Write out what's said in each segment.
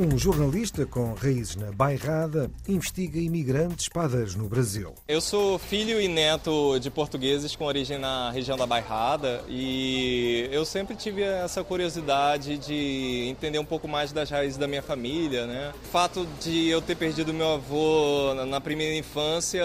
Um jornalista com raízes na Bairrada investiga imigrantes padeiros no Brasil. Eu sou filho e neto de portugueses com origem na região da Bairrada e eu sempre tive essa curiosidade de entender um pouco mais das raízes da minha família, né? O fato de eu ter perdido meu avô na primeira infância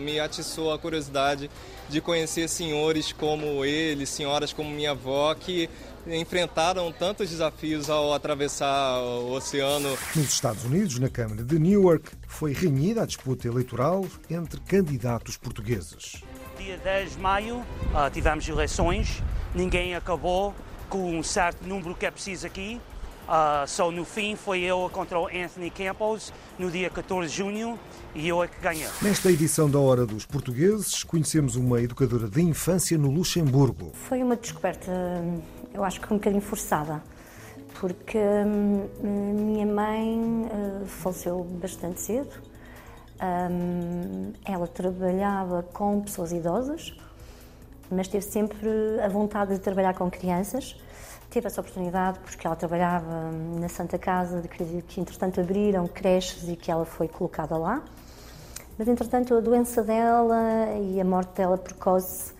me atiçou a curiosidade de conhecer senhores como ele, senhoras como minha avó, que enfrentaram tantos desafios ao atravessar o oceano. Nos Estados Unidos, na Câmara de Newark, foi renhida a disputa eleitoral entre candidatos portugueses. Dia 10 de maio uh, tivemos eleições, ninguém acabou com um certo número que é preciso aqui. Uh, só no fim foi eu contra o Anthony Campos no dia 14 de junho e eu é que ganhei. Nesta edição da Hora dos Portugueses, conhecemos uma educadora de infância no Luxemburgo. Foi uma descoberta eu acho que um bocadinho forçada, porque hum, minha mãe uh, faleceu bastante cedo. Um, ela trabalhava com pessoas idosas, mas teve sempre a vontade de trabalhar com crianças. Teve essa oportunidade porque ela trabalhava na Santa Casa, que, que entretanto abriram creches e que ela foi colocada lá. Mas entretanto a doença dela e a morte dela precoce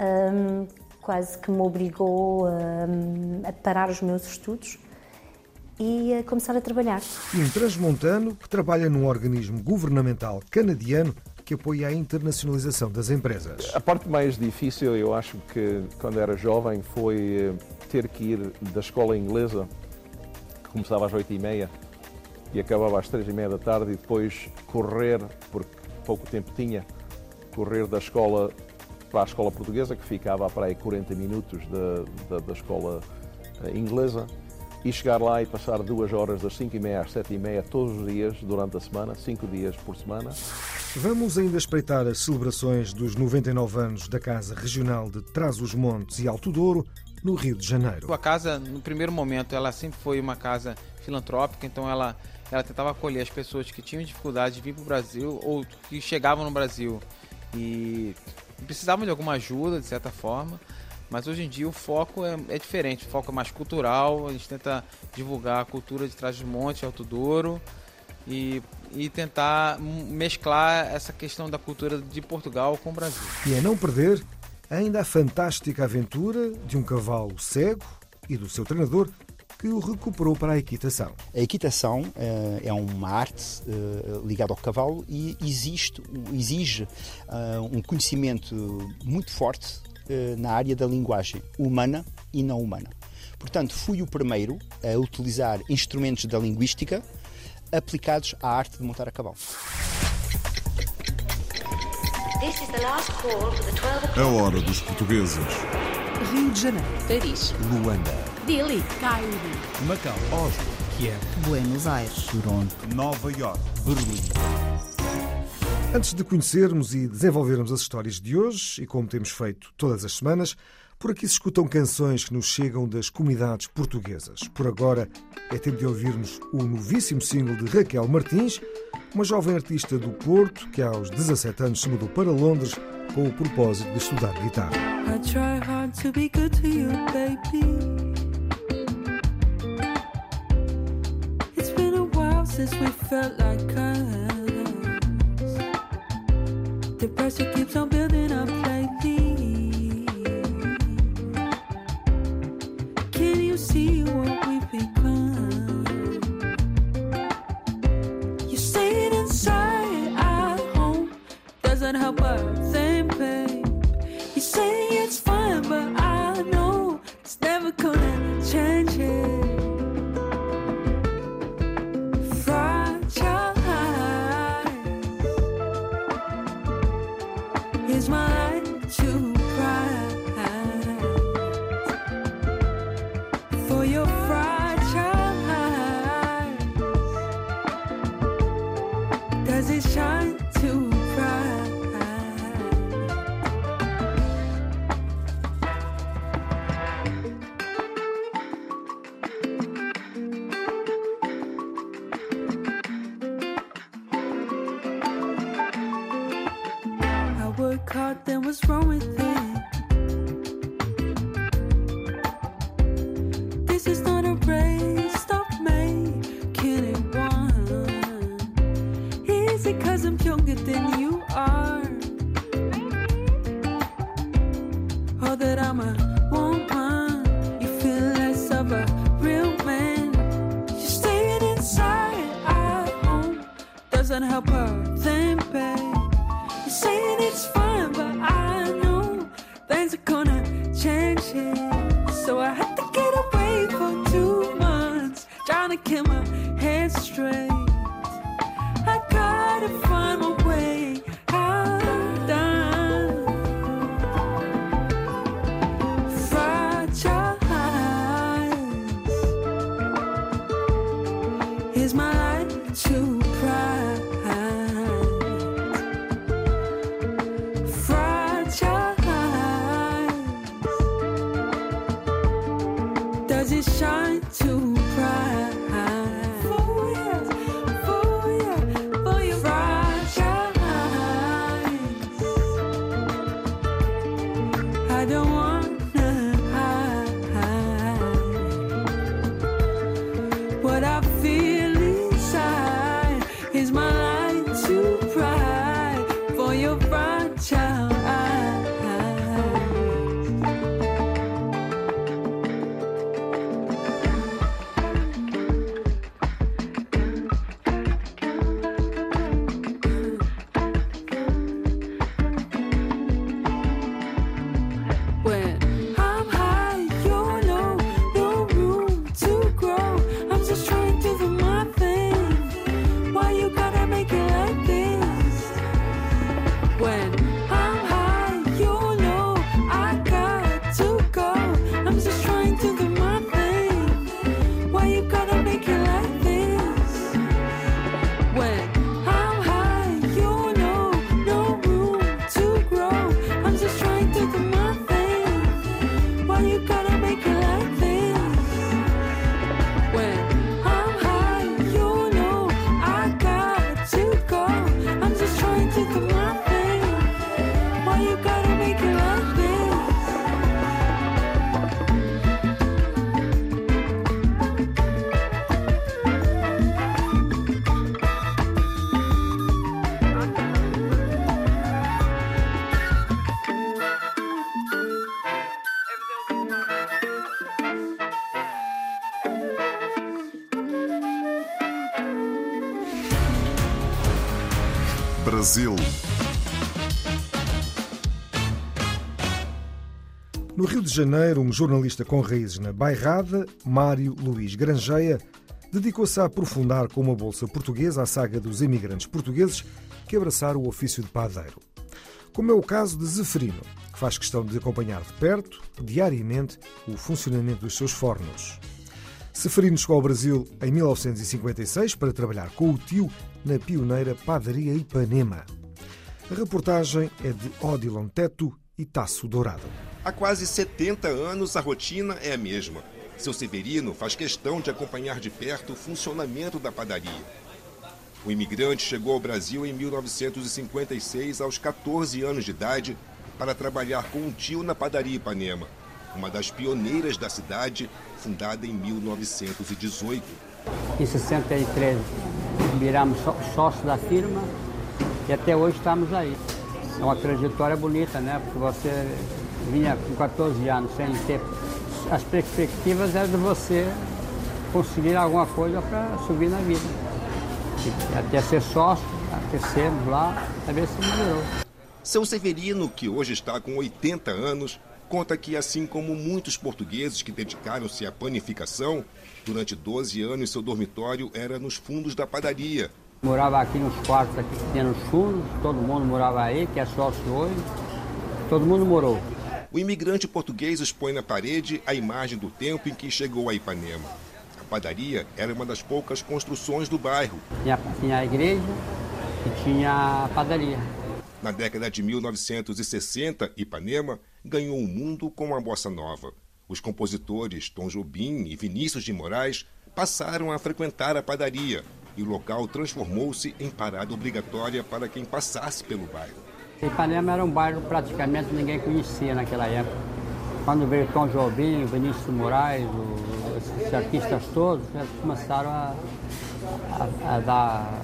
um, quase que me obrigou a, a parar os meus estudos e a começar a trabalhar. Um transmontano que trabalha num organismo governamental canadiano que apoia a internacionalização das empresas. A parte mais difícil, eu acho que quando era jovem, foi eh, ter que ir da escola inglesa, que começava às oito e meia e acabava às três e meia da tarde, e depois correr, porque pouco tempo tinha, correr da escola para a escola portuguesa, que ficava para aí 40 minutos da, da, da escola eh, inglesa, e chegar lá e passar duas horas das 5 e meia às 7 e meia todos os dias durante a semana, cinco dias por semana. Vamos ainda espreitar as celebrações dos 99 anos da Casa Regional de Trás-os-Montes e Alto Douro, no Rio de Janeiro. A casa, no primeiro momento, ela sempre foi uma casa filantrópica, então ela, ela tentava acolher as pessoas que tinham dificuldade de vir para o Brasil ou que chegavam no Brasil e precisavam de alguma ajuda, de certa forma. Mas hoje em dia o foco é, é diferente, o foco é mais cultural, a gente tenta divulgar a cultura de trás de monte, Alto Douro e, e tentar mesclar essa questão da cultura de Portugal com o Brasil. E a não perder ainda a fantástica aventura de um cavalo cego e do seu treinador que o recuperou para a equitação. A equitação uh, é uma arte uh, ligada ao cavalo e existe, exige uh, um conhecimento muito forte na área da linguagem humana e não humana. Portanto, fui o primeiro a utilizar instrumentos da linguística aplicados à arte de montar a cavalo. A hora dos portugueses. Rio de Janeiro. Paris. Luanda. Delhi. Cairo. Macau. Oslo. Kiev. Buenos Aires. Toronto. Nova York. Berlim. Antes de conhecermos e desenvolvermos as histórias de hoje, e como temos feito todas as semanas, por aqui se escutam canções que nos chegam das comunidades portuguesas. Por agora é tempo de ouvirmos o novíssimo single de Raquel Martins, uma jovem artista do Porto que aos 17 anos se mudou para Londres com o propósito de estudar guitarra. Since we felt like us. The pressure keeps on building up lately. Can you see what Is it cause I'm younger than you are? Or that I'm a woman, you feel less of a real man. You're staying inside at home, doesn't help Brasil. No Rio de Janeiro, um jornalista com raízes na Bairrada, Mário Luís Grangeia, dedicou-se a aprofundar com uma bolsa portuguesa a saga dos imigrantes portugueses que abraçaram o ofício de padeiro. Como é o caso de Zeferino, que faz questão de acompanhar de perto, diariamente, o funcionamento dos seus fornos. Zeferino chegou ao Brasil em 1956 para trabalhar com o tio na pioneira padaria Ipanema. A reportagem é de Odilon Teto e Tasso Dourado. Há quase 70 anos a rotina é a mesma. Seu Severino faz questão de acompanhar de perto o funcionamento da padaria. O imigrante chegou ao Brasil em 1956, aos 14 anos de idade, para trabalhar com um tio na padaria Ipanema, uma das pioneiras da cidade, fundada em 1918. Em 63 viramos só- sócios da firma e até hoje estamos aí. É uma trajetória bonita, né? Porque você vinha com 14 anos sem ter. As perspectivas eram de você conseguir alguma coisa para subir na vida. E até ser sócio, crescemos lá, até se melhorou. Seu Severino, que hoje está com 80 anos, conta que, assim como muitos portugueses que dedicaram-se à panificação, durante 12 anos seu dormitório era nos fundos da padaria. Morava aqui nos quartos aqui que tinha nos fundos, todo mundo morava aí, que é sócio hoje. Todo mundo morou. O imigrante português expõe na parede a imagem do tempo em que chegou a Ipanema. A padaria era uma das poucas construções do bairro. Tinha, tinha a igreja e tinha a padaria. Na década de 1960, Ipanema ganhou o mundo com a bossa nova. Os compositores Tom Jobim e Vinícius de Moraes passaram a frequentar a padaria e o local transformou-se em parada obrigatória para quem passasse pelo bairro. Ipanema era um bairro praticamente ninguém conhecia naquela época. Quando veio Tom Jobim, Vinícius de Moraes, o, esses artistas todos, eles começaram a, a, a dar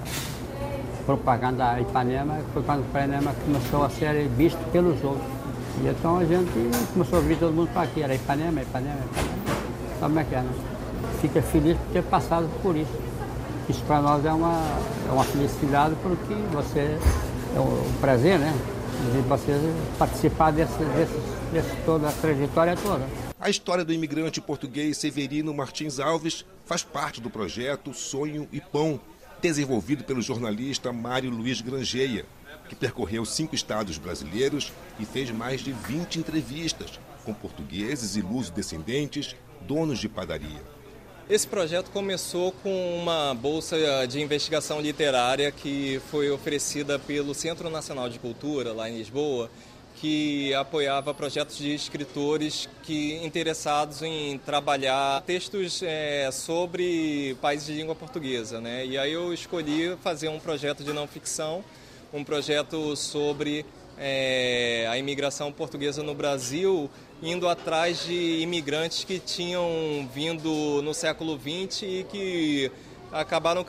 propaganda a Ipanema, foi quando Ipanema começou a ser visto pelos outros. E então a gente começou a vir todo mundo para aqui, era Ipanema, Ipanema, Ipanema. Como é que é, né? Fica feliz por ter passado por isso. Isso para nós é uma, é uma felicidade porque você, é um prazer, né? De você participar desse, desse, desse toda a trajetória toda. A história do imigrante português Severino Martins Alves faz parte do projeto Sonho e Pão, desenvolvido pelo jornalista Mário Luiz Grangeia, que percorreu cinco estados brasileiros e fez mais de 20 entrevistas com portugueses e luso-descendentes, donos de padaria. Esse projeto começou com uma bolsa de investigação literária que foi oferecida pelo Centro Nacional de Cultura, lá em Lisboa, que apoiava projetos de escritores que interessados em trabalhar textos é, sobre países de língua portuguesa. Né? E aí eu escolhi fazer um projeto de não ficção, um projeto sobre é, a imigração portuguesa no Brasil, indo atrás de imigrantes que tinham vindo no século XX e que acabaram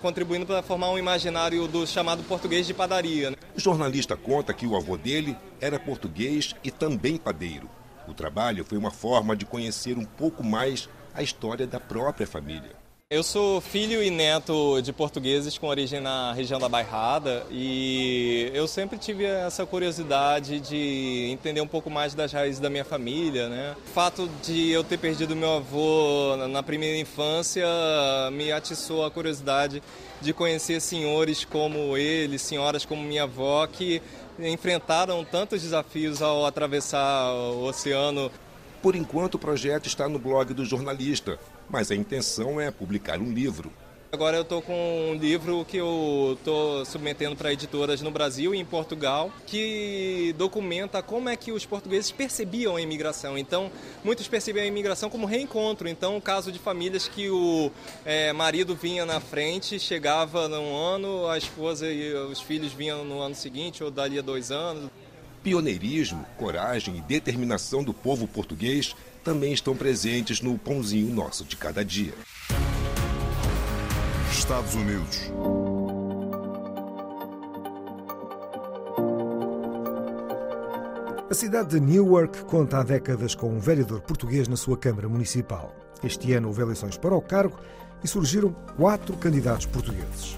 contribuindo para formar um imaginário do chamado português de padaria. né? O jornalista conta que o avô dele era português e também padeiro. O trabalho foi uma forma de conhecer um pouco mais a história da própria família. Eu sou filho e neto de portugueses com origem na região da Bairrada e eu sempre tive essa curiosidade de entender um pouco mais das raízes da minha família, né? O fato de eu ter perdido meu avô na primeira infância me atiçou a curiosidade de conhecer senhores como ele, senhoras como minha avó que enfrentaram tantos desafios ao atravessar o oceano Por enquanto, o projeto está no blog do jornalista, mas a intenção é publicar um livro. Agora eu estou com um livro que eu estou submetendo para editoras no Brasil e em Portugal, que documenta como é que os portugueses percebiam a imigração. Então, muitos percebiam a imigração como reencontro. Então, o caso de famílias que o eh, marido vinha na frente, chegava num ano, a esposa e os filhos vinham no ano seguinte ou dali a dois anos. Pioneirismo, coragem e determinação do povo português também estão presentes no pãozinho nosso de cada dia. Estados Unidos. A cidade de Newark conta há décadas com um vereador português na sua Câmara Municipal. Este ano houve eleições para o cargo e surgiram quatro candidatos portugueses.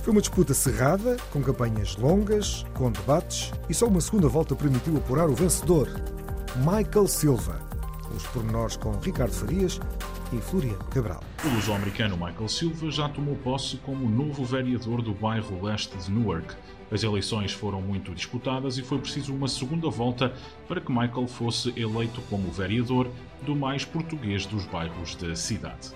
Foi uma disputa cerrada, com campanhas longas, com debates e só uma segunda volta permitiu apurar o vencedor, Michael Silva. Os pormenores com Ricardo Farias e Floriano Cabral. O luso-americano Michael Silva já tomou posse como novo vereador do bairro leste de Newark. As eleições foram muito disputadas e foi preciso uma segunda volta para que Michael fosse eleito como vereador do mais português dos bairros da cidade.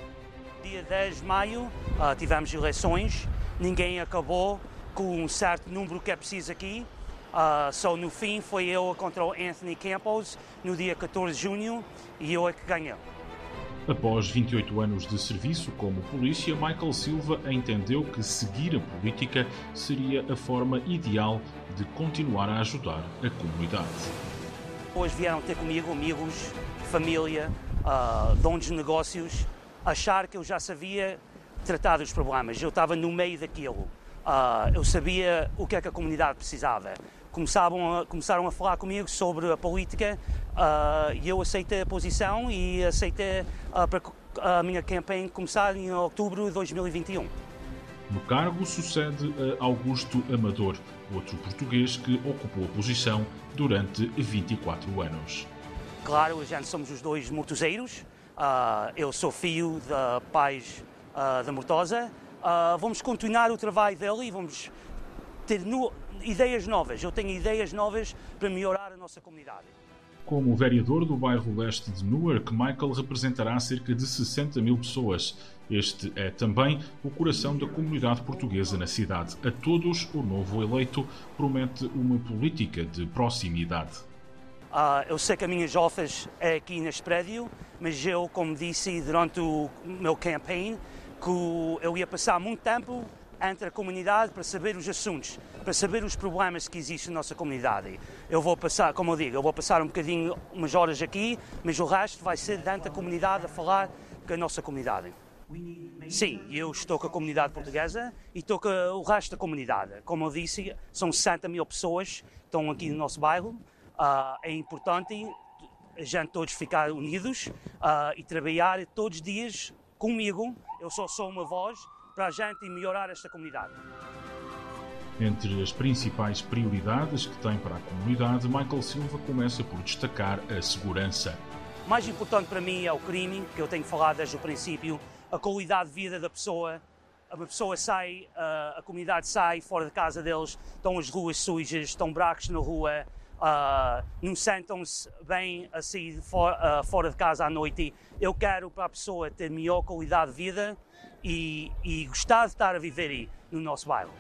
Dia 10 de maio ah, tivemos eleições, ninguém acabou com um certo número que é preciso aqui. Ah, só no fim foi eu contra o Anthony Campos no dia 14 de junho e eu é que ganhei. Após 28 anos de serviço como polícia, Michael Silva entendeu que seguir a política seria a forma ideal de continuar a ajudar a comunidade. Depois vieram ter comigo amigos, família, ah, donos de negócios, achar que eu já sabia tratar dos problemas. Eu estava no meio daquilo. Ah, eu sabia o que é que a comunidade precisava. Começavam a, começaram a falar comigo sobre a política ah, e eu aceitei a posição e aceitei ah, para a minha campanha começar em outubro de 2021. No cargo sucede a Augusto Amador, outro português que ocupou a posição durante 24 anos. Claro, já somos os dois mortoseiros. Ah, eu sou filho pais ah, da Mortosa. Ah, vamos continuar o trabalho dele e vamos ter no- ideias novas. Eu tenho ideias novas para melhorar a nossa comunidade. Como vereador do bairro leste de Newark, Michael representará cerca de 60 mil pessoas. Este é também o coração da comunidade portuguesa na cidade. A todos, o novo eleito promete uma política de proximidade. Ah, eu sei que a minha office é aqui neste prédio, mas eu, como disse durante o meu campaign, que eu ia passar muito tempo entre a comunidade para saber os assuntos, para saber os problemas que existem na nossa comunidade. Eu vou passar, como eu digo, eu vou passar um bocadinho, umas horas aqui, mas o resto vai ser dentro da comunidade a falar com a nossa comunidade. Sim, eu estou com a comunidade portuguesa e estou com o resto da comunidade. Como eu disse, são 60 mil pessoas que estão aqui no nosso bairro. Ah, é importante a gente todos ficar unidos ah, e trabalhar todos os dias comigo. Eu só sou uma voz para a gente melhorar esta comunidade. Entre as principais prioridades que tem para a comunidade, Michael Silva começa por destacar a segurança. O mais importante para mim é o crime, que eu tenho falado desde o princípio, a qualidade de vida da pessoa. A pessoa sai, ah, a comunidade sai fora da casa deles, estão as ruas sujas, estão buracos na rua, ah, não sentam-se bem a sair for- ah, fora de casa à noite. Eu quero para a pessoa ter melhor qualidade de vida e, e gostar de estar a viver aí, no nosso bairro.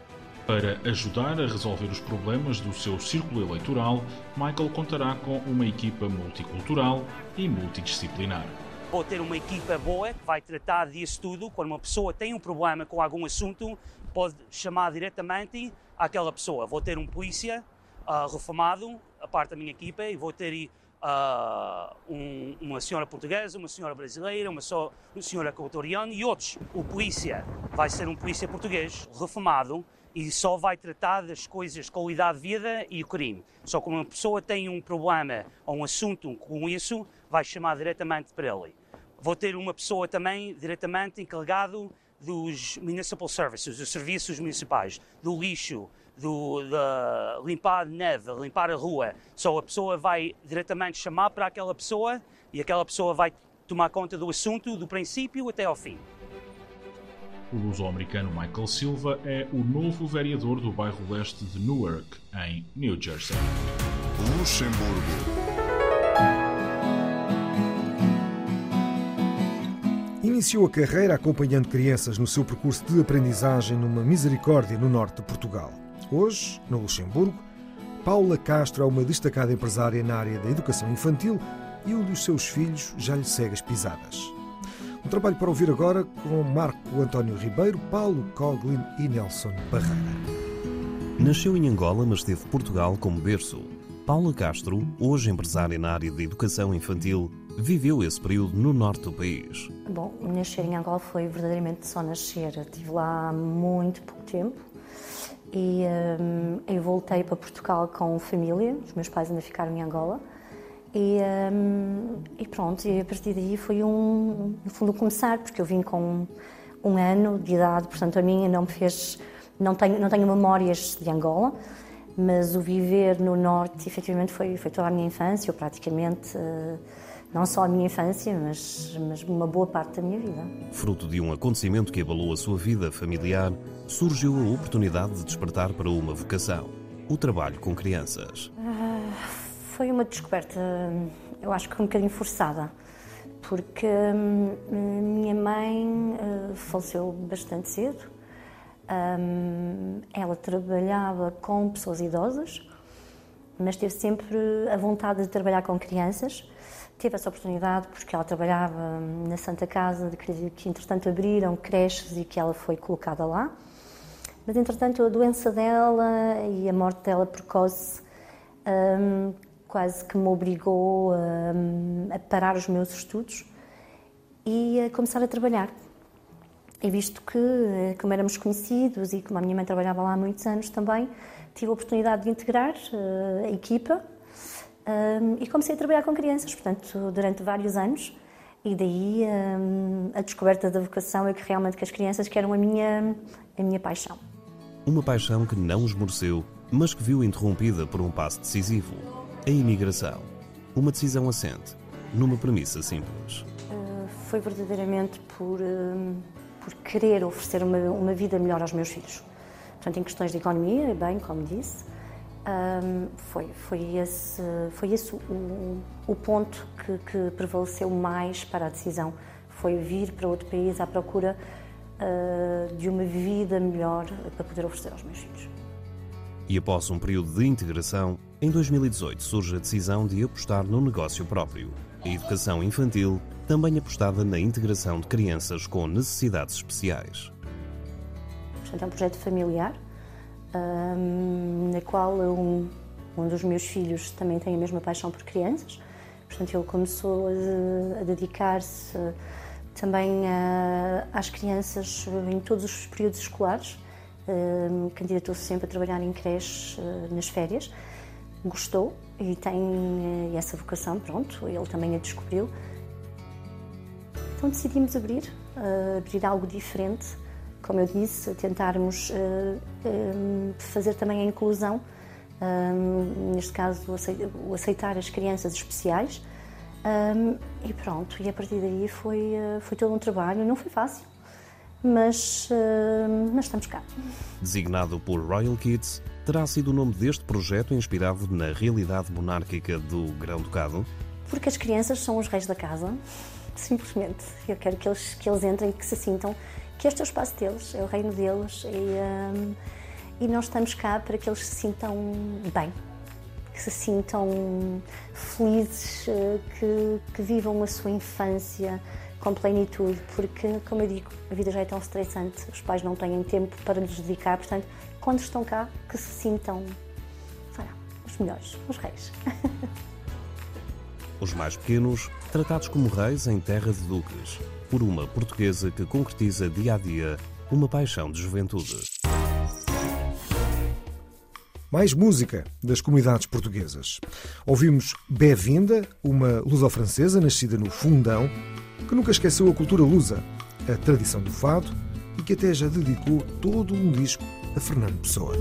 Para ajudar a resolver os problemas do seu círculo eleitoral, Michael contará com uma equipa multicultural e multidisciplinar. Vou ter uma equipa boa que vai tratar disso tudo. Quando uma pessoa tem um problema com algum assunto, pode chamar diretamente àquela pessoa. Vou ter um polícia ah, reformado, a parte da minha equipa, e vou ter ah, um- uma senhora portuguesa, uma senhora brasileira, uma, só, uma senhora equatoriana e outros. O polícia vai ser um polícia português reformado e só vai tratar das coisas de qualidade de vida e o crime. Só que uma pessoa tem um problema ou um assunto com isso, vai chamar diretamente para ele. Vou ter uma pessoa também diretamente encarregado dos municipal services, dos serviços municipais, do lixo, do, da limpar a neve, limpar a rua. Só a pessoa vai diretamente chamar para aquela pessoa e aquela pessoa vai tomar conta do assunto do princípio até ao fim. O luso-americano Michael Silva é o novo vereador do bairro leste de Newark, em New Jersey. Luxemburgo. Iniciou a carreira acompanhando crianças no seu percurso de aprendizagem numa misericórdia no norte de Portugal. Hoje, no Luxemburgo, Paula Castro é uma destacada empresária na área da educação infantil e um dos seus filhos já lhe segue as pisadas. Um trabalho para ouvir agora com Marco António Ribeiro, Paulo Coglin e Nelson Barreira. Nasceu em Angola, mas teve Portugal como berço. Paula Castro, hoje empresária na área de educação infantil, viveu esse período no norte do país. Bom, nascer em Angola foi verdadeiramente só nascer. Estive lá há muito pouco tempo e hum, eu voltei para Portugal com família. Os meus pais ainda ficaram em Angola. E, hum, e pronto, e a partir daí foi um, no fundo, começar, porque eu vim com um ano de idade, portanto a minha não me fez, não tenho, não tenho memórias de Angola, mas o viver no Norte efetivamente foi, foi toda a minha infância, eu praticamente, eh, não só a minha infância, mas, mas uma boa parte da minha vida. Fruto de um acontecimento que abalou a sua vida familiar, surgiu a oportunidade de despertar para uma vocação: o trabalho com crianças. Ah, Foi uma descoberta, eu acho que um bocadinho forçada, porque hum, minha mãe eh, faleceu bastante cedo. Hum, ela trabalhava com pessoas idosas, mas teve sempre a vontade de trabalhar com crianças. Teve essa oportunidade porque ela trabalhava na Santa Casa, que, que entretanto abriram creches e que ela foi colocada lá. Mas entretanto a doença dela e a morte dela precoce hum, quase que me obrigou hum, a parar os meus estudos e a começar a trabalhar. E visto que, eh, como éramos conhecidos e como a minha mãe trabalhava lá há muitos anos também, tive a oportunidade de integrar eh, a equipa hum, e comecei a trabalhar com crianças, portanto, durante vários anos. E daí hum, a descoberta da vocação é que realmente que as crianças que eram a minha, a minha paixão. Uma paixão que não esmoreceu, mas que viu interrompida por um passo decisivo: a imigração. Uma decisão assente, numa premissa simples. Uh, foi verdadeiramente por, uh, por querer oferecer uma, uma vida melhor aos meus filhos. Portanto, em questões de economia, bem, como disse, um, foi, foi esse, foi esse o, o ponto que, que prevaleceu mais para a decisão. Foi vir para outro país à procura uh, de uma vida melhor para poder oferecer aos meus filhos. E após um período de integração, em 2018 surge a decisão de apostar no negócio próprio, a educação infantil, também apostada na integração de crianças com necessidades especiais. Portanto, é um projeto familiar, na qual um, um dos meus filhos também tem a mesma paixão por crianças. Portanto, ele começou a, a dedicar-se também a, às crianças em todos os períodos escolares. Hum, Candidatou-se sempre a trabalhar em creches eh, nas férias. Gostou e tem eh, essa vocação, pronto, ele também a descobriu. Então decidimos abrir, abrir algo diferente, como eu disse, tentarmos eh, eh, fazer também a inclusão, eh, neste caso o acei- o aceitar as crianças especiais. E pronto, e a partir daí foi, foi todo um trabalho, não foi fácil, mas, mas estamos cá. Designado por Royal Kids, terá sido o nome deste projeto inspirado na realidade monárquica do Grão-Ducado? Porque as crianças são os reis da casa, simplesmente. Eu quero que eles, que eles entrem e que se sintam que este é o espaço deles, é o reino deles e, hum, e nós estamos cá para que eles se sintam bem, que se sintam felizes, eh, que, que vivam a sua infância com plenitude, porque, como eu digo, a vida já é tão estressante, os pais não têm tempo para nos dedicar, portanto, quando estão cá, que se sintam sei lá, os melhores, os reis. Os mais pequenos, tratados como reis em terra de duques, por uma portuguesa que concretiza dia a dia uma paixão de juventude. Mais música das comunidades portuguesas. Ouvimos Bé-vinda, uma luso-francesa nascida no Fundão, que nunca esqueceu a cultura lusa, a tradição do fado e que até já dedicou todo um disco a Fernando Pessoa.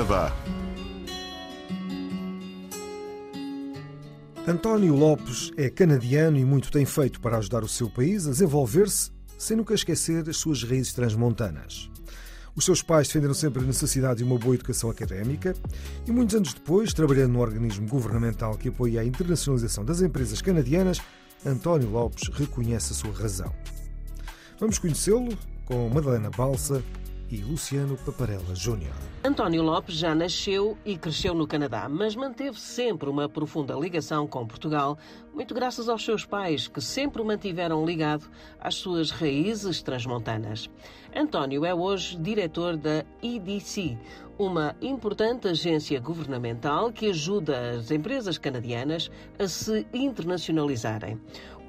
Canadá. António Lopes é canadiano e muito tem feito para ajudar o seu país a desenvolver-se sem nunca esquecer as suas raízes transmontanas. Os seus pais defenderam sempre a necessidade de uma boa educação académica e, muitos anos depois, trabalhando num organismo governamental que apoia a internacionalização das empresas canadianas, António Lopes reconhece a sua razão. Vamos conhecê-lo com Madalena Balsa e Luciano Paparella Júnior. António Lopes já nasceu e cresceu no Canadá, mas manteve sempre uma profunda ligação com Portugal, muito graças aos seus pais, que sempre o mantiveram ligado às suas raízes transmontanas. António é hoje diretor da EDC, uma importante agência governamental que ajuda as empresas canadianas a se internacionalizarem.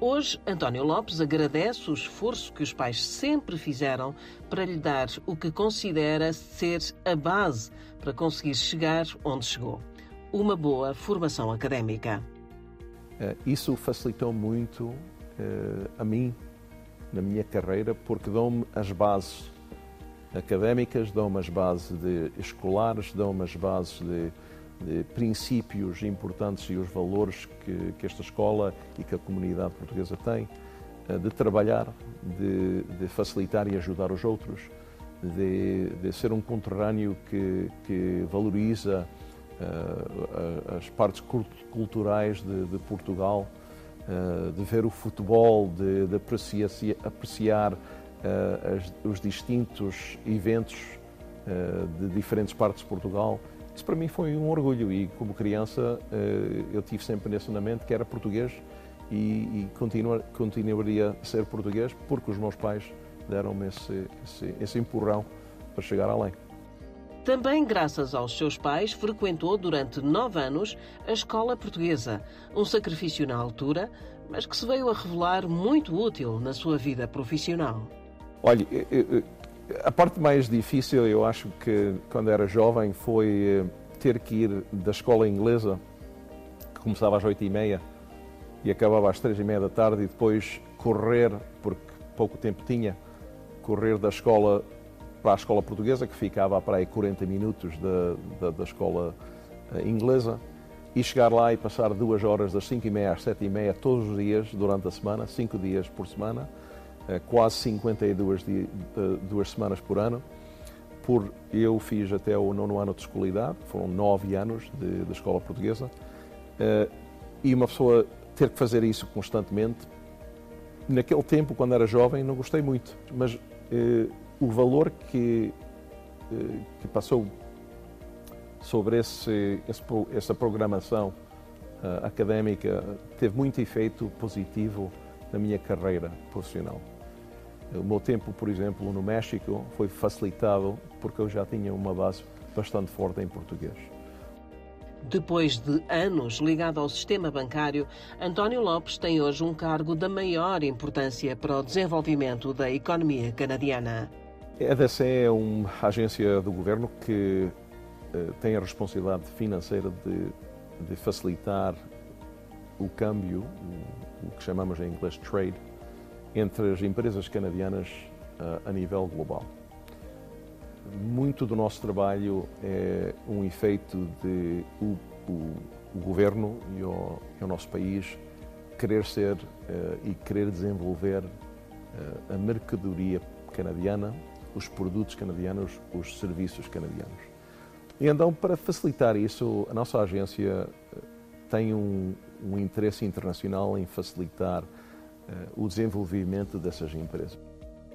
Hoje, António Lopes agradece o esforço que os pais sempre fizeram para lhe dar o que considera ser a base para conseguir chegar onde chegou: uma boa formação académica. Eh, Isso facilitou muito eh, a mim na minha carreira porque dão-me as bases académicas, dão-me as bases de escolares, dão-me as bases de, princípios importantes e os valores que, que esta escola e que a comunidade portuguesa tem, eh, de trabalhar, de, de facilitar e ajudar os outros, de, de ser um conterrâneo que, que valoriza eh, as partes cult- culturais de, de Portugal, eh, de ver o futebol, de, de apreciar, apreciar eh, as- os distintos eventos eh, de diferentes partes de Portugal. Isso para mim foi um orgulho e como criança eh, eu tive sempre nesse na mente que era português e, e continua, continuaria a ser português porque os meus pais deram-me esse, esse, esse empurrão para chegar além. Também graças aos seus pais, frequentou durante nove anos a escola portuguesa, um sacrifício na altura, mas que se veio a revelar muito útil na sua vida profissional. Olha, a parte mais difícil, eu acho que quando era jovem, foi eh, ter que ir da escola inglesa, que começava às oito e meia e acabava às três e meia da tarde, e depois correr, porque pouco tempo tinha, correr da escola para a escola portuguesa, que ficava para aí 40 minutos da, da, da escola eh, inglesa, e chegar lá e passar duas horas das 5 e meia às 7 e meia todos os dias durante a semana, cinco dias por semana, quase 52 di- eh, duas semanas por ano. Por, eu fiz até o nono ano de escolaridade, foram nove anos de, de escola portuguesa, eh, e uma pessoa ter que fazer isso constantemente, naquele tempo, quando era jovem, não gostei muito, mas eh, o valor que, que passou sobre esse, esse essa programação académica teve muito efeito positivo na minha carreira profissional. O meu tempo, por exemplo, no México foi facilitado porque eu já tinha uma base bastante forte em português. Depois de anos ligado ao sistema bancário, António Lopes tem hoje um cargo da maior importância para o desenvolvimento da economia canadiana. A EDC é uma agência do governo que eh, tem a responsabilidade financeira de, de facilitar o câmbio, o que chamamos em inglês trade, entre as empresas canadianas eh, a nível global. Muito do nosso trabalho é um efeito de o, o, o governo e o, e o nosso país querer ser eh, e querer desenvolver eh, a mercadoria canadiana, os produtos canadianos, os serviços canadianos. E então, para facilitar isso, a nossa agência tem um, um interesse internacional em facilitar o desenvolvimento dessas empresas.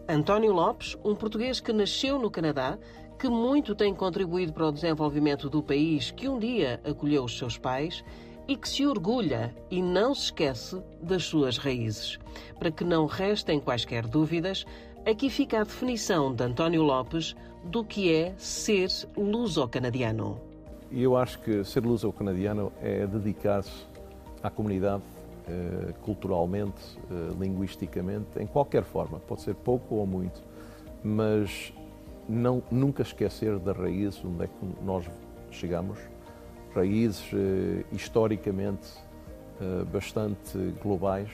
António Lopes, um português que nasceu no Canadá, que muito tem contribuído para o desenvolvimento do país que um dia acolheu os seus pais e que se orgulha e não se esquece das suas raízes. Para que não restem quaisquer dúvidas, aqui fica a definição de António Lopes do que é ser luso-canadiano. Eu acho que ser luso-canadiano é dedicar-se à comunidade eh, culturalmente, eh, linguisticamente, em qualquer forma, pode ser pouco ou muito, mas não, nunca esquecer da raiz onde é que nós chegamos, raízes eh, historicamente eh, bastante globais.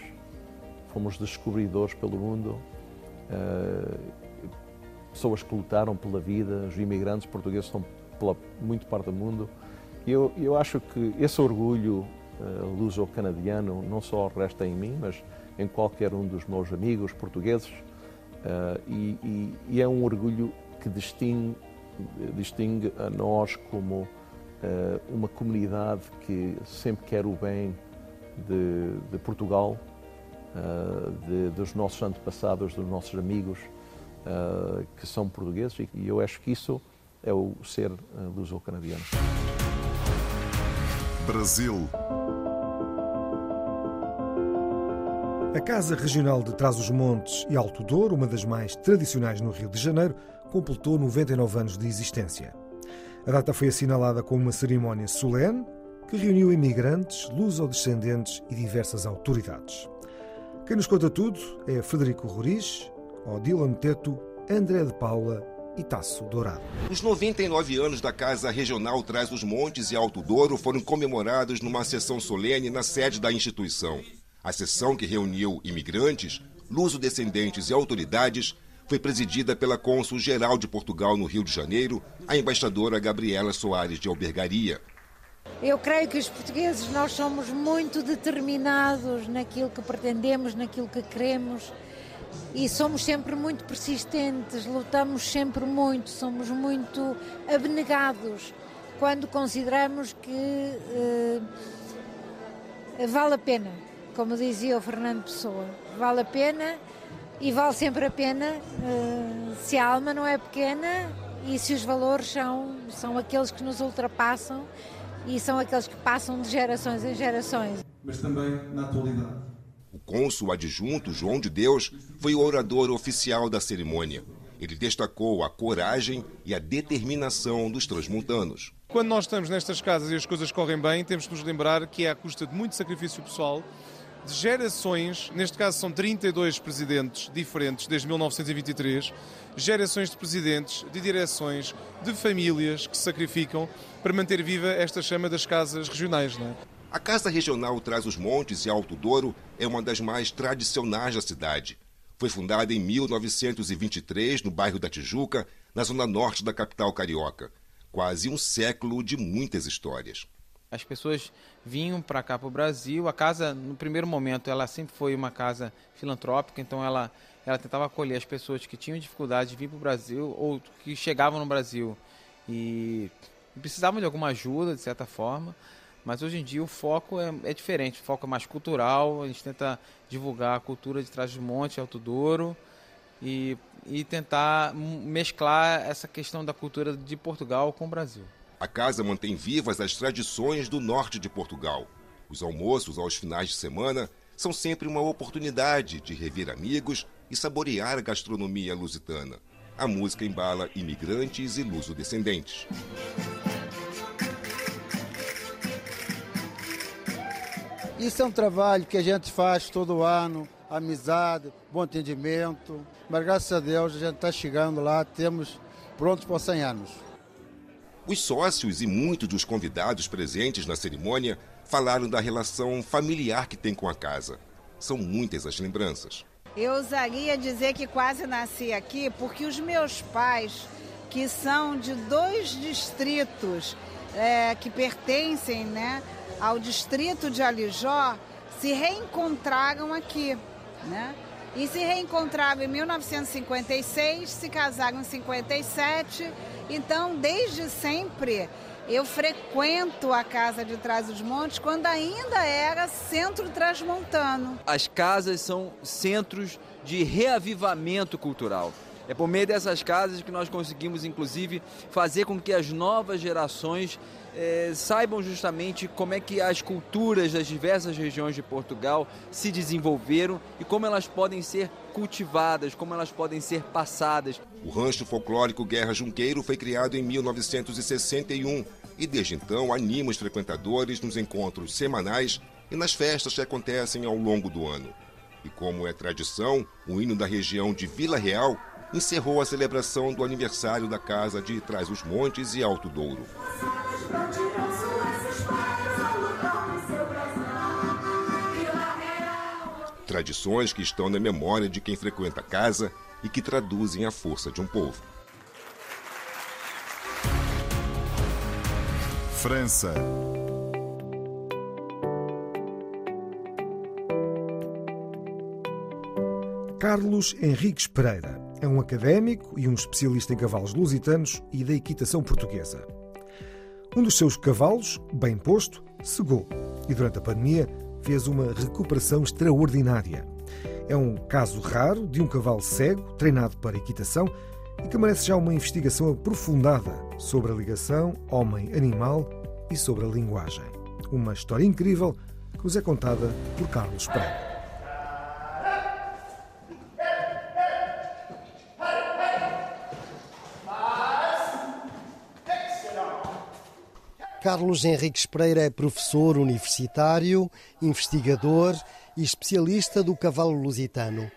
Fomos descobridores pelo mundo, eh, pessoas que lutaram pela vida, os imigrantes portugueses estão pela muito parte do mundo. Eu, eu acho que esse orgulho luso-canadiano não só resta em mim, mas em qualquer um dos meus amigos portugueses. Uh, e, e, e, é um orgulho que distingue, distingue a nós como uh, uma comunidade que sempre quer o bem de, de Portugal, de, dos nossos antepassados, dos nossos amigos que são portugueses. E eu acho que isso é o ser luso-canadiano. Brasil. A Casa Regional de Trás-os-Montes e Alto Douro, uma das mais tradicionais no Rio de Janeiro, completou 99 anos de existência. A data foi assinalada com uma cerimónia solene que reuniu imigrantes, luso-descendentes e diversas autoridades. Quem nos conta tudo é Federico Roriz, Odila Teto, André de Paula e Taço Dourado. Os 99 anos da Casa Regional Traz os Montes e Alto Douro foram comemorados numa sessão solene na sede da instituição. A sessão que reuniu imigrantes, luso-descendentes e autoridades foi presidida pela cônsul-geral de Portugal no Rio de Janeiro, a embaixadora Gabriela Soares de Albergaria. Eu creio que os portugueses nós somos muito determinados naquilo que pretendemos, naquilo que queremos e somos sempre muito persistentes, lutamos sempre muito, somos muito abnegados quando consideramos que eh, vale a pena, como dizia o Fernando Pessoa, vale a pena e vale sempre a pena eh, se a alma não é pequena e se os valores são, são aqueles que nos ultrapassam e são aqueles que passam de gerações em gerações. Mas também na atualidade. O cônsul adjunto João de Deus foi o orador oficial da cerimônia. Ele destacou a coragem e a determinação dos transmontanos. Quando nós estamos nestas casas e as coisas correm bem, temos que nos lembrar que é à custa de muito sacrifício pessoal, de gerações, neste caso são 32 presidentes diferentes desde 1923, gerações de presidentes, de direções, de famílias que se sacrificam para manter viva esta chama das casas regionais. Não é? A Casa Regional Traz os Montes e Alto Douro é uma das mais tradicionais da cidade. Foi fundada em 1923 no bairro da Tijuca, na zona norte da capital carioca. Quase um século de muitas histórias. As pessoas vinham para cá para o Brasil. A casa, no primeiro momento, ela sempre foi uma casa filantrópica, então ela, ela tentava acolher as pessoas que tinham dificuldade de vir para o Brasil ou que chegavam no Brasil e precisavam de alguma ajuda, de certa forma. Mas hoje em dia o foco é, é, diferente, o foco é mais cultural, a gente tenta divulgar a cultura de trás de monte, Alto Douro e, e tentar mesclar essa questão da cultura de Portugal com o Brasil. A casa mantém vivas as tradições do norte de Portugal. Os almoços aos finais de semana são sempre uma oportunidade de rever amigos e saborear a gastronomia lusitana. A música embala imigrantes e luso-descendentes. Isso é um trabalho que a gente faz todo ano, amizade, bom atendimento. Mas graças a Deus a gente está chegando lá, temos prontos para 100 anos. Os sócios e muitos dos convidados presentes na cerimônia falaram da relação familiar que tem com a casa. São muitas as lembranças. Eu ousaria dizer que quase nasci aqui porque os meus pais, que são de dois distritos é, que pertencem né, ao distrito de Alijó, se reencontraram aqui. Né? E se reencontraram em 1956, se casaram em 57. Então, desde sempre, eu frequento a Casa de Trás dos Montes quando ainda era centro transmontano. As casas são centros de reavivamento cultural. É por meio dessas casas que nós conseguimos, inclusive, fazer com que as novas gerações é, saibam justamente como é que as culturas das diversas regiões de Portugal se desenvolveram e como elas podem ser cultivadas, como elas podem ser passadas. O rancho folclórico Guerra Junqueiro foi criado em 1961 e desde então anima os frequentadores nos encontros semanais e nas festas que acontecem ao longo do ano. E como é tradição, o hino da região de Vila Real encerrou a celebração do aniversário da Casa de Trás os Montes e Alto Douro. Tradições que estão na memória de quem frequenta a casa e que traduzem a força de um povo. França. Carlos Henriques Pereira é um académico e um especialista em cavalos lusitanos e da equitação portuguesa. Um dos seus cavalos, bem posto, cegou e durante a pandemia fez uma recuperação extraordinária. É um caso raro de um cavalo cego treinado para equitação e que merece já uma investigação aprofundada sobre a ligação homem-animal e sobre a linguagem. Uma história incrível que nos é contada por Carlos Pereira. Carlos Henriques Pereira é professor universitário, investigador e especialista do cavalo lusitano.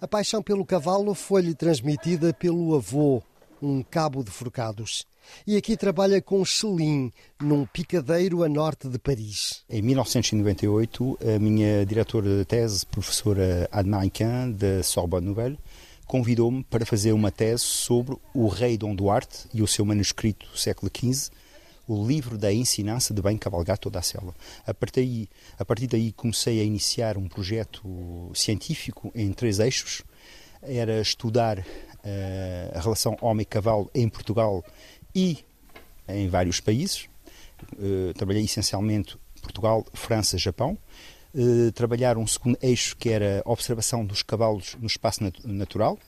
A paixão pelo cavalo foi-lhe transmitida pelo avô, um cabo de forcados. E aqui trabalha com Chelim, num picadeiro a norte de Paris. Em 1998, a minha diretora de tese, professora Quin, da Sorbonne Nouvelle, convidou-me para fazer uma tese sobre o rei Dom Duarte e o seu manuscrito do século XV, o livro da ensinança de bem cavalgar toda a selva. A partir, daí, a partir daí comecei a iniciar um projeto científico em três eixos. Era estudar uh, a relação homem-cavalo em Portugal e em vários países. Uh, trabalhei essencialmente Portugal, França, Japão. Uh, trabalhar um segundo eixo que era a observação dos cavalos no espaço nat natural,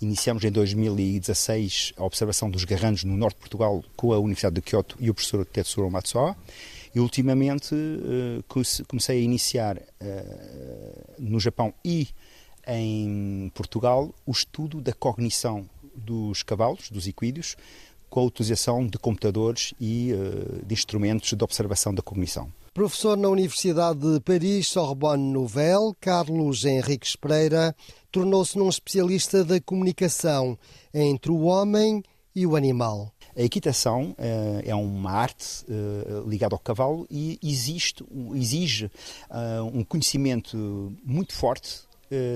Iniciamos em 2016 a observação dos garranos no norte de Portugal com a Universidade de Kyoto e o professor Tetsuro Matsuoka. E ultimamente comecei a iniciar no Japão e em Portugal o estudo da cognição dos cavalos, dos equídeos, com a utilização de computadores e de instrumentos de observação da cognição. Professor na Universidade de Paris, Sorbonne Nouvelle, Carlos Henriques Pereira tornou-se num especialista da comunicação entre o homem e o animal. A equitação uh, é uma arte uh, ligada ao cavalo e existe, exige uh, um conhecimento muito forte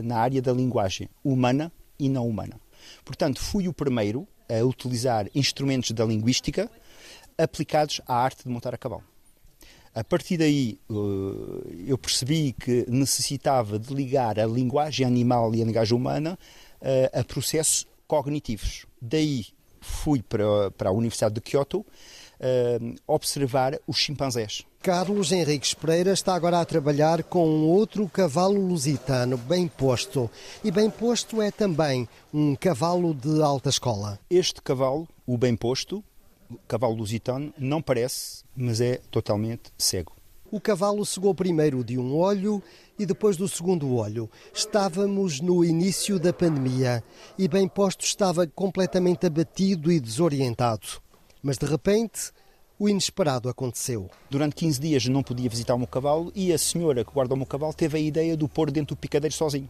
na área da linguagem humana e não humana. Portanto, fui o primeiro a utilizar instrumentos da linguística aplicados à arte de montar a cavalo. A partir daí eu percebi que necessitava de ligar a linguagem animal e a linguagem humana a processos cognitivos. Daí fui para, para a Universidade de Kyoto observar os chimpanzés. Carlos Henriques Pereira está agora a trabalhar com um outro cavalo lusitano, bem posto. E bem posto é também um cavalo de alta escola. Este cavalo, o bem posto, cavalo lusitano, não parece, mas é totalmente cego. O cavalo cegou primeiro de um olho e depois do segundo olho. Estávamos no início da pandemia e bem posto estava completamente abatido e desorientado. Mas de repente, o inesperado aconteceu. Durante 15 dias não podia visitar o meu cavalo e a senhora que guarda o meu cavalo teve a ideia de o pôr dentro do picadeiro sozinho.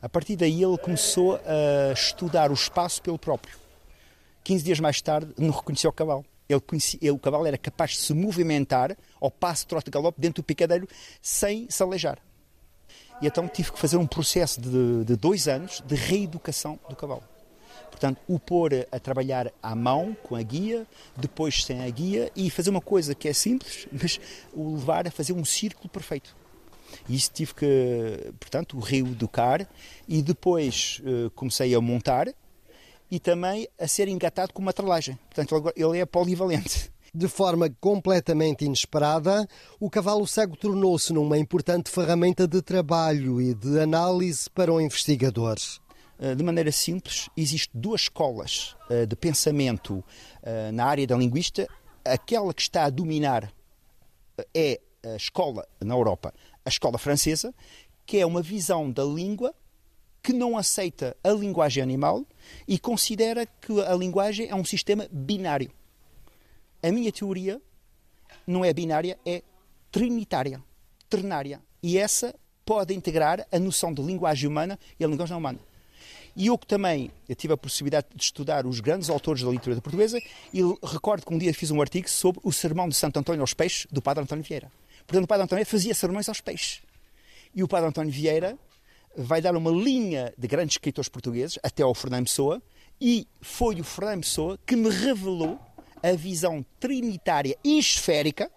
A partir daí ele começou a estudar o espaço pelo próprio. 15 dias mais tarde não reconheceu o cavalo. Ele conhecia, o cavalo era capaz de se movimentar ao passo trote galope dentro do picadeiro sem se aleijar. E então tive que fazer um processo de, de dois anos de reeducação do cavalo. Portanto, o pôr a trabalhar à mão, com a guia, depois sem a guia, e fazer uma coisa que é simples, mas o levar a fazer um círculo perfeito. E isso tive que, portanto, reeducar, e depois uh, comecei a montar, e também a ser engatado com uma tralagem. Portanto, ele é polivalente. De forma completamente inesperada, o cavalo cego tornou-se numa importante ferramenta de trabalho e de análise para o investigador. De maneira simples, existem duas escolas de pensamento na área da linguística. Aquela que está a dominar é a escola na Europa, a escola francesa, que é uma visão da língua que não aceita a linguagem animal e considera que a linguagem é um sistema binário. A minha teoria não é binária, é trinitária, ternária. E essa pode integrar a noção de linguagem humana e a linguagem não humana. E eu que também tive a possibilidade de estudar os grandes autores da literatura portuguesa e recordo que um dia fiz um artigo sobre o sermão de Santo António aos peixes do Padre António Vieira. Portanto, o Padre António fazia sermões aos peixes. E o Padre António Vieira vai dar uma linha de grandes escritores portugueses, até ao Fernando Pessoa, e foi o Fernando Pessoa que me revelou a visão trinitária e esférica,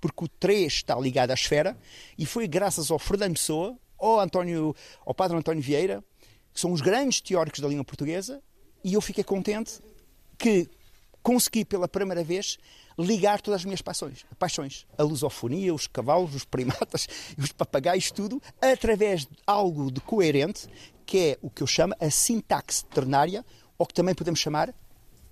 porque o 3 está ligado à esfera, e foi graças ao Fernando Pessoa, ao, António, ao Padre António Vieira, que são os grandes teóricos da língua portuguesa, e eu fiquei contente que consegui pela primeira vez ligar todas as minhas paixões, paixões, a lusofonia, os cavalos, os primatas, os papagaios, tudo, através de algo de coerente, que é o que eu chamo a sintaxe ternária, ou que também podemos chamar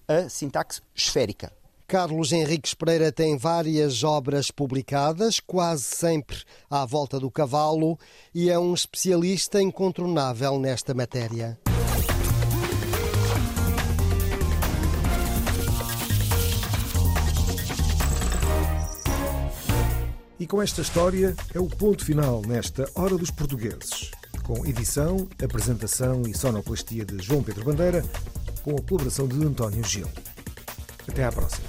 a sintaxe esférica. Carlos Henriques Pereira tem várias obras publicadas, quase sempre à volta do cavalo, e é um especialista incontornável nesta matéria. E com esta história é o ponto final nesta Hora dos Portugueses. Com edição, apresentação e sonoplastia de João Pedro Bandeira, com a colaboração de António Gil. Até à próxima.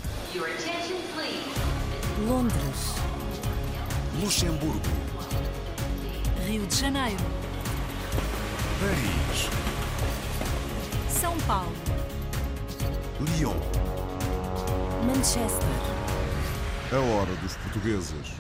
Londres, Luxemburgo, Rio de Janeiro, Paris, São Paulo, Lyon. Manchester. A hora dos portugueses.